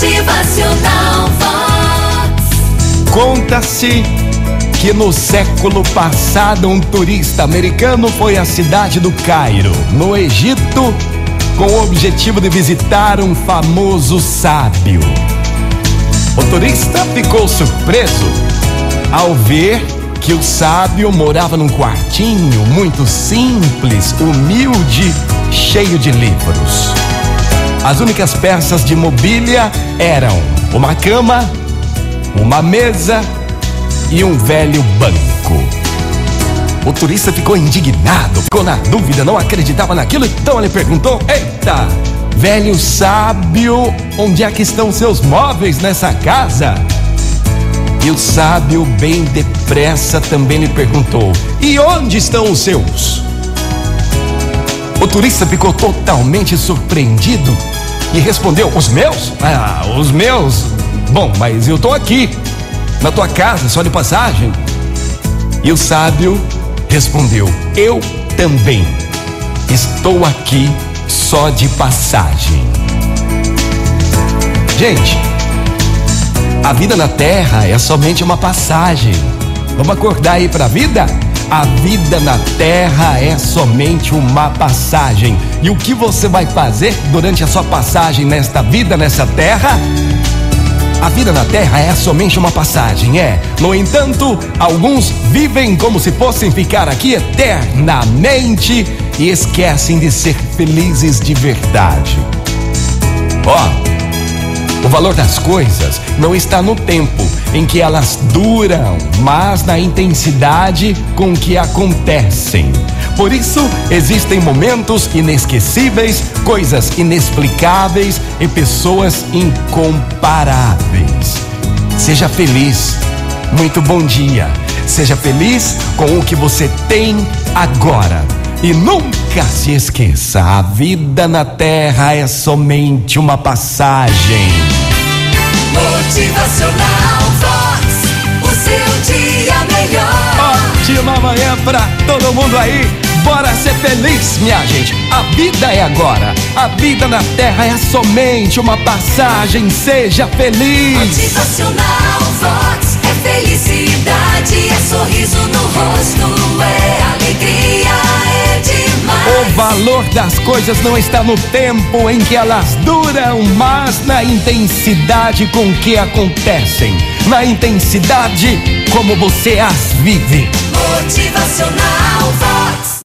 Motivacional. Conta-se que no século passado um turista americano foi à cidade do Cairo, no Egito, com o objetivo de visitar um famoso sábio. O turista ficou surpreso ao ver que o sábio morava num quartinho muito simples, humilde, cheio de livros. As únicas peças de mobília eram uma cama, uma mesa e um velho banco. O turista ficou indignado, ficou na dúvida, não acreditava naquilo, então ele perguntou: Eita, velho sábio, onde é que estão seus móveis nessa casa? E o sábio, bem depressa, também lhe perguntou: E onde estão os seus? O turista ficou totalmente surpreendido e respondeu: Os meus? Ah, os meus? Bom, mas eu tô aqui, na tua casa, só de passagem. E o sábio respondeu: Eu também estou aqui só de passagem. Gente, a vida na terra é somente uma passagem. Vamos acordar aí para a vida? A vida na terra é somente uma passagem. E o que você vai fazer durante a sua passagem nesta vida, nessa terra? A vida na terra é somente uma passagem, é. No entanto, alguns vivem como se fossem ficar aqui eternamente e esquecem de ser felizes de verdade. Ó, oh, o valor das coisas não está no tempo em que elas duram, mas na intensidade com que acontecem. Por isso, existem momentos inesquecíveis, coisas inexplicáveis e pessoas incomparáveis. Seja feliz. Muito bom dia. Seja feliz com o que você tem agora. E nunca se esqueça: a vida na terra é somente uma passagem. Aí. Bora ser feliz, minha gente. A vida é agora. A vida na terra é somente uma passagem. Seja feliz. Motivacional Vox é felicidade, é sorriso no rosto, é alegria, é demais. O valor das coisas não está no tempo em que elas duram, mas na intensidade com que acontecem. Na intensidade como você as vive. Motivacional Vox.